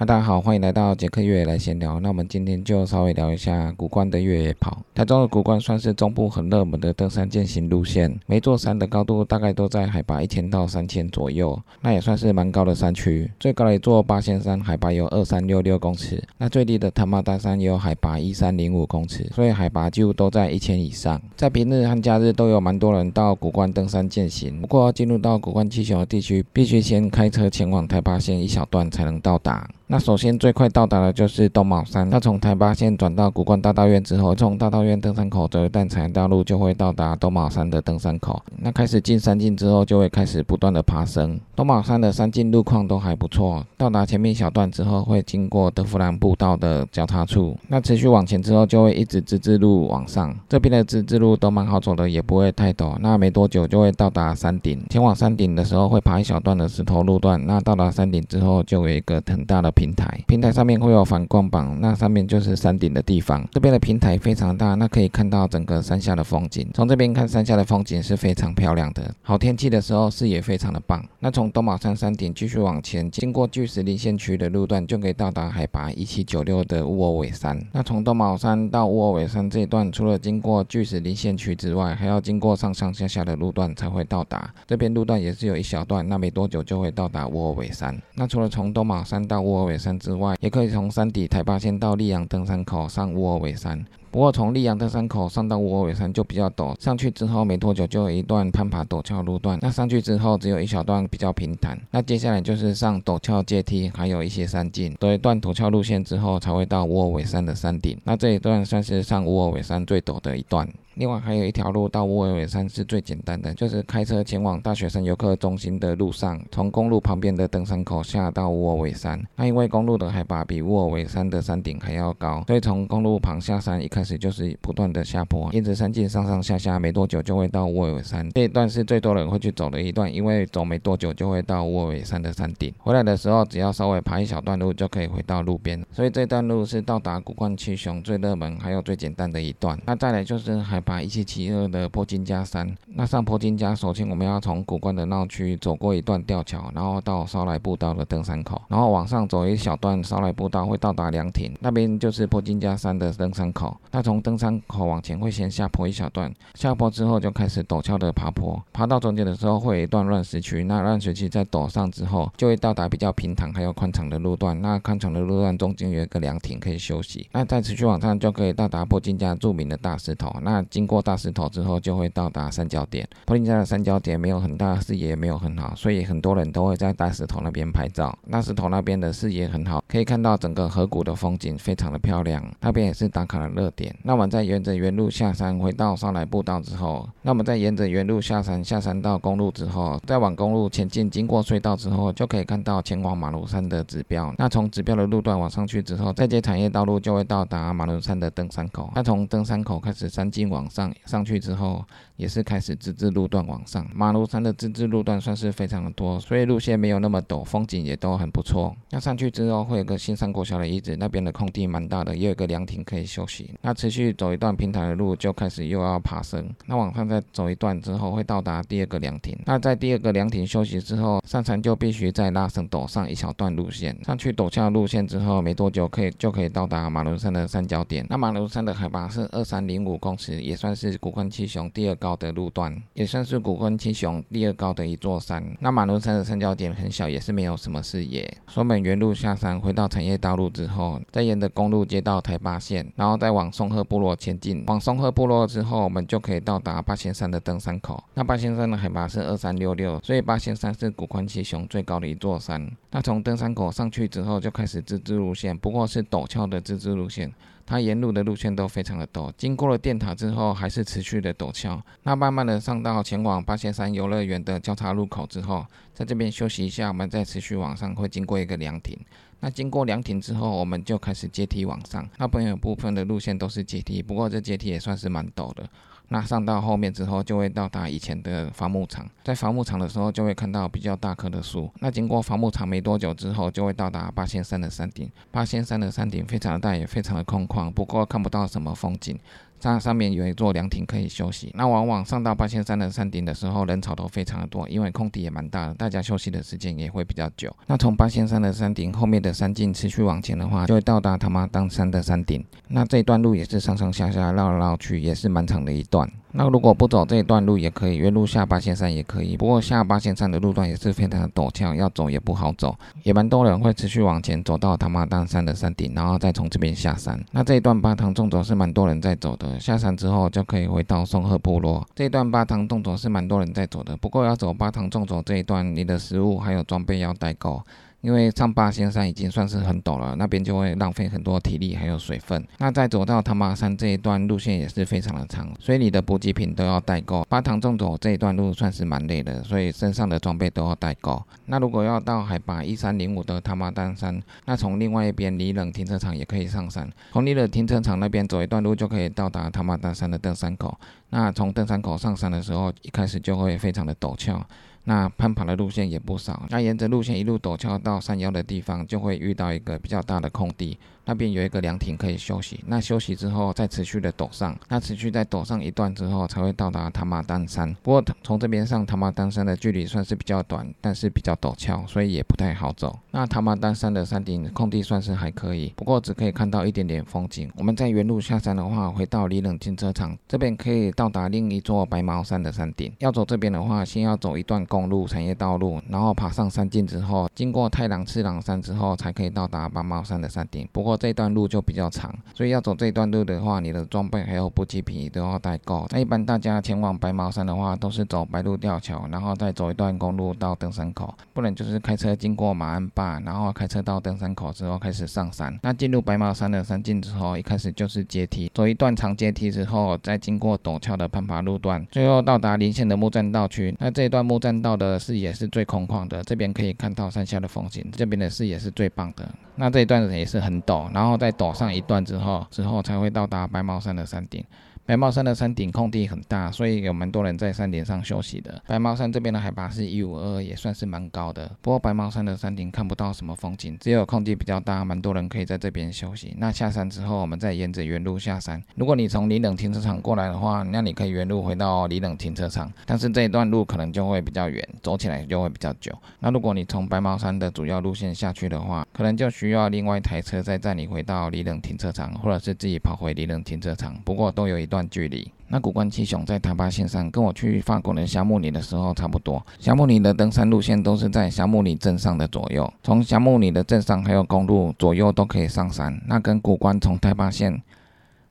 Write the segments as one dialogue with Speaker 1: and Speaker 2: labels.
Speaker 1: 那大家好，欢迎来到杰克越野来闲聊。那我们今天就稍微聊一下古关的越野跑。台中的古关算是中部很热门的登山健行路线，每座山的高度大概都在海拔一千到三千左右，那也算是蛮高的山区。最高的一座八仙山海拔有二三六六公尺，那最低的唐马大山也有海拔一三零五公尺，所以海拔几乎都在一千以上。在平日和假日都有蛮多人到古关登山健行，不过进入到古关七雄的地区，必须先开车前往台八线一小段才能到达。那首先最快到达的就是东卯山。那从台八线转到古关大道院之后，从大道院登山口走一段产业道路，就会到达东卯山的登山口。那开始进山径之后，就会开始不断的爬升。东卯山的山径路况都还不错。到达前面小段之后，会经过德福兰步道的交叉处。那持续往前之后，就会一直直直路往上。这边的直直路都蛮好走的，也不会太陡。那没多久就会到达山顶。前往山顶的时候，会爬一小段的石头路段。那到达山顶之后，就有一个很大的。平台，平台上面会有反光板，那上面就是山顶的地方。这边的平台非常大，那可以看到整个山下的风景。从这边看山下的风景是非常漂亮的，好天气的时候视野非常的棒。那从东马山山顶继续往前，经过巨石林线区的路段，就可以到达海拔一七九六的乌尔尾山。那从东马山到乌尔尾山这一段，除了经过巨石林线区之外，还要经过上上下下的路段才会到达。这边路段也是有一小段，那没多久就会到达乌尔尾山。那除了从东马山到乌尔尾山之外，也可以从山底台八线到溧阳登山口上乌尔尾山。不过从溧阳登山口上到乌尔尾山就比较陡，上去之后没多久就有一段攀爬陡峭路段。那上去之后只有一小段比较平坦，那接下来就是上陡峭阶梯，还有一些山径。走一段陡峭路线之后，才会到乌尔尾山的山顶。那这一段算是上乌尔尾山最陡的一段。另外还有一条路到乌尔尾山是最简单的，就是开车前往大学生游客中心的路上，从公路旁边的登山口下到乌尔尾山。那因为公路的海拔比乌尔尾山的山顶还要高，所以从公路旁下山一开始就是不断的下坡，沿着山径上上下下，没多久就会到卧尾山。这一段是最多人会去走的一段，因为走没多久就会到卧尾山的山顶。回来的时候只要稍微爬一小段路就可以回到路边，所以这段路是到达古冠七雄最热门还有最简单的一段。那再来就是海。拔一七七二的坡金加山，那上坡金加，首先我们要从古冠的闹区走过一段吊桥，然后到烧来步道的登山口，然后往上走一小段烧来步道，会到达凉亭，那边就是坡金加山的登山口。那从登山口往前会先下坡一小段，下坡之后就开始陡峭的爬坡，爬到中间的时候会有一段乱石区，那乱石区在陡上之后就会到达比较平坦还有宽敞的路段，那宽敞的路段中间有一个凉亭可以休息，那再持续往上就可以到达坡金家著名的大石头，那。经过大石头之后，就会到达三角点。柏林家的三角点没有很大，视野也没有很好，所以很多人都会在大石头那边拍照。大石头那边的视野很好，可以看到整个河谷的风景，非常的漂亮。那边也是打卡的热点。那我们再沿着原路下山，回到上来步道之后，那我们再沿着原路下山，下山到公路之后，再往公路前进，经过隧道之后，就可以看到前往马庐山的指标。那从指标的路段往上去之后，再接产业道路，就会到达马庐山的登山口。那从登山口开始，山径往上上去之后，也是开始自治路段往上。马路山的自治路段算是非常的多，所以路线没有那么陡，风景也都很不错。那上去之后会有个新山国小的遗址，那边的空地蛮大的，也有个凉亭可以休息。那持续走一段平坦的路，就开始又要爬升。那往上再走一段之后，会到达第二个凉亭。那在第二个凉亭休息之后，上山就必须再拉升陡上一小段路线。上去陡峭路线之后，没多久可以就可以到达马路山的三角点。那马路山的海拔是二三零五公尺，也算是古关七雄第二高的路段，也算是古关七雄第二高的一座山。那马路山的三角点很小，也是没有什么视野。所以原路下山，回到产业道路之后，再沿着公路接到台八线，然后再往松鹤部落前进。往松鹤部落之后，我们就可以到达八仙山的登山口。那八仙山的海拔是二三六六，所以八仙山是古宽七雄最高的一座山。那从登山口上去之后，就开始自治路线，不过是陡峭的自治路线。它沿路的路线都非常的陡，经过了电塔之后，还是持续的陡峭。那慢慢的上到前往八仙山游乐园的交叉路口之后，在这边休息一下，我们再持续往上，会经过一个凉亭。那经过凉亭之后，我们就开始阶梯往上。那朋友部分的路线都是阶梯，不过这阶梯也算是蛮陡的。那上到后面之后，就会到达以前的伐木场。在伐木场的时候，就会看到比较大棵的树。那经过伐木场没多久之后，就会到达八仙山的山顶。八仙山的山顶非常的大，也非常的空旷，不过看不到什么风景。它上面有一座凉亭可以休息。那往往上到八仙山的山顶的时候，人潮都非常的多，因为空地也蛮大的，大家休息的时间也会比较久。那从八仙山的山顶后面的山径持续往前的话，就会到达他妈当山的山顶。那这一段路也是上上下下绕来绕去，也是蛮长的一段。那如果不走这一段路也可以，原路下八仙山也可以。不过下八仙山的路段也是非常的陡峭，要走也不好走，也蛮多人会持续往前走到他妈当山的山顶，然后再从这边下山。那这一段八塘纵走是蛮多人在走的，下山之后就可以回到松鹤部落。这一段八塘纵走是蛮多人在走的，不过要走八塘纵走这一段，你的食物还有装备要带够。因为上八仙山已经算是很陡了，那边就会浪费很多体力还有水分。那再走到他妈山这一段路线也是非常的长，所以你的补给品都要带够。八塘纵走这一段路算是蛮累的，所以身上的装备都要带够。那如果要到海拔一三零五的他妈丹山，那从另外一边离冷停车场也可以上山，从离冷停车场那边走一段路就可以到达他妈丹山的登山口。那从登山口上山的时候，一开始就会非常的陡峭。那攀爬的路线也不少，那沿着路线一路陡峭到山腰的地方，就会遇到一个比较大的空地。那边有一个凉亭可以休息，那休息之后再持续的陡上，那持续再陡上一段之后才会到达塔马丹山。不过从这边上塔马丹山的距离算是比较短，但是比较陡峭，所以也不太好走。那塔马丹山的山顶空地算是还可以，不过只可以看到一点点风景。我们在原路下山的话，回到里冷停车场这边可以到达另一座白毛山的山顶。要走这边的话，先要走一段公路产业道路，然后爬上山径之后，经过太郎次郎山之后，才可以到达白毛山的山顶。不过这段路就比较长，所以要走这段路的话，你的装备还有补给品都要带够。那一般大家前往白毛山的话，都是走白鹿吊桥，然后再走一段公路到登山口，不然就是开车经过马鞍坝，然后开车到登山口之后开始上山。那进入白马山的山径之后，一开始就是阶梯，走一段长阶梯之后，再经过陡峭的攀爬路段，最后到达临县的木栈道区。那这一段木栈道的视野是最空旷的，这边可以看到山下的风景，这边的视野是最棒的。那这一段也是很陡，然后再陡上一段之后，之后才会到达白毛山的山顶。白毛山的山顶空地很大，所以有蛮多人在山顶上休息的。白毛山这边的海拔是一五二，也算是蛮高的。不过白毛山的山顶看不到什么风景，只有空地比较大，蛮多人可以在这边休息。那下山之后，我们再沿着原路下山。如果你从里冷停车场过来的话，那你可以原路回到里冷停车场，但是这一段路可能就会比较远，走起来就会比较久。那如果你从白毛山的主要路线下去的话，可能就需需要另外一台车再载你回到里冷停车场，或者是自己跑回里冷停车场。不过都有一段距离。那古关七雄在塔巴线上，跟我去法国的霞慕尼的时候差不多。霞慕尼的登山路线都是在霞慕尼镇上的左右，从霞慕尼的镇上还有公路左右都可以上山。那跟古关从台巴线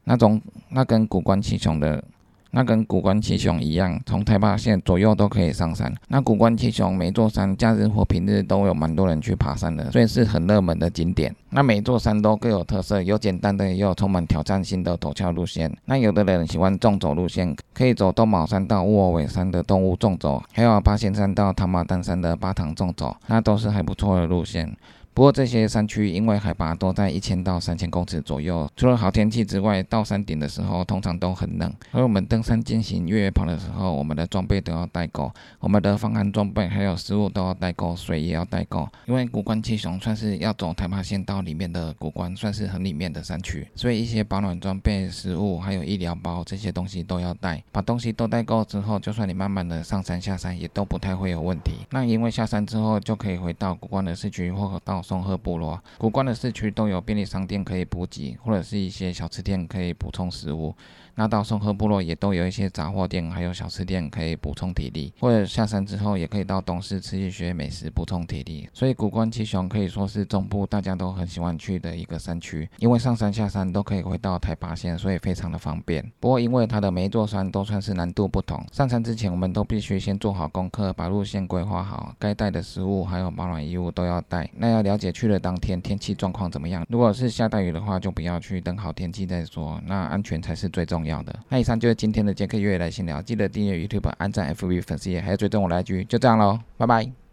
Speaker 1: 那种，那跟古关七雄的。那跟古关七雄一样，从台八线左右都可以上山。那古关七雄每座山假日或平日都有蛮多人去爬山的，所以是很热门的景点。那每座山都各有特色，有简单的，也有充满挑战性的陡峭路线。那有的人喜欢纵走路线，可以走东卯山到乌尔尾山的动物纵走，还有八仙山到唐马丹山的八塘纵走，那都是还不错的路线。不过这些山区因为海拔都在一千到三千公尺左右，除了好天气之外，到山顶的时候通常都很冷。而我们登山进行越野跑的时候，我们的装备都要带够，我们的防寒装备还有食物都要带够，水也要带够。因为古关七雄算是要走台八线道里面的古关，算是很里面的山区，所以一些保暖装备、食物还有医疗包这些东西都要带。把东西都带够之后，就算你慢慢的上山下山，也都不太会有问题。那因为下山之后就可以回到古关的市区或到。综合部落古关的市区都有便利商店可以补给，或者是一些小吃店可以补充食物。那到松鹤部落也都有一些杂货店，还有小吃店可以补充体力，或者下山之后也可以到东市吃一些美食补充体力。所以古关七雄可以说是中部大家都很喜欢去的一个山区，因为上山下山都可以回到台八线，所以非常的方便。不过因为它的每一座山都算是难度不同，上山之前我们都必须先做好功课，把路线规划好，该带的食物还有保暖衣物都要带。那要了解去的当天天气状况怎么样，如果是下大雨的话，就不要去，等好天气再说。那安全才是最重要。要的，那以上就是今天的杰克月来闲聊，记得订阅 YouTube、按赞 FV 粉丝页，还要追踪我来一句就这样喽，拜拜。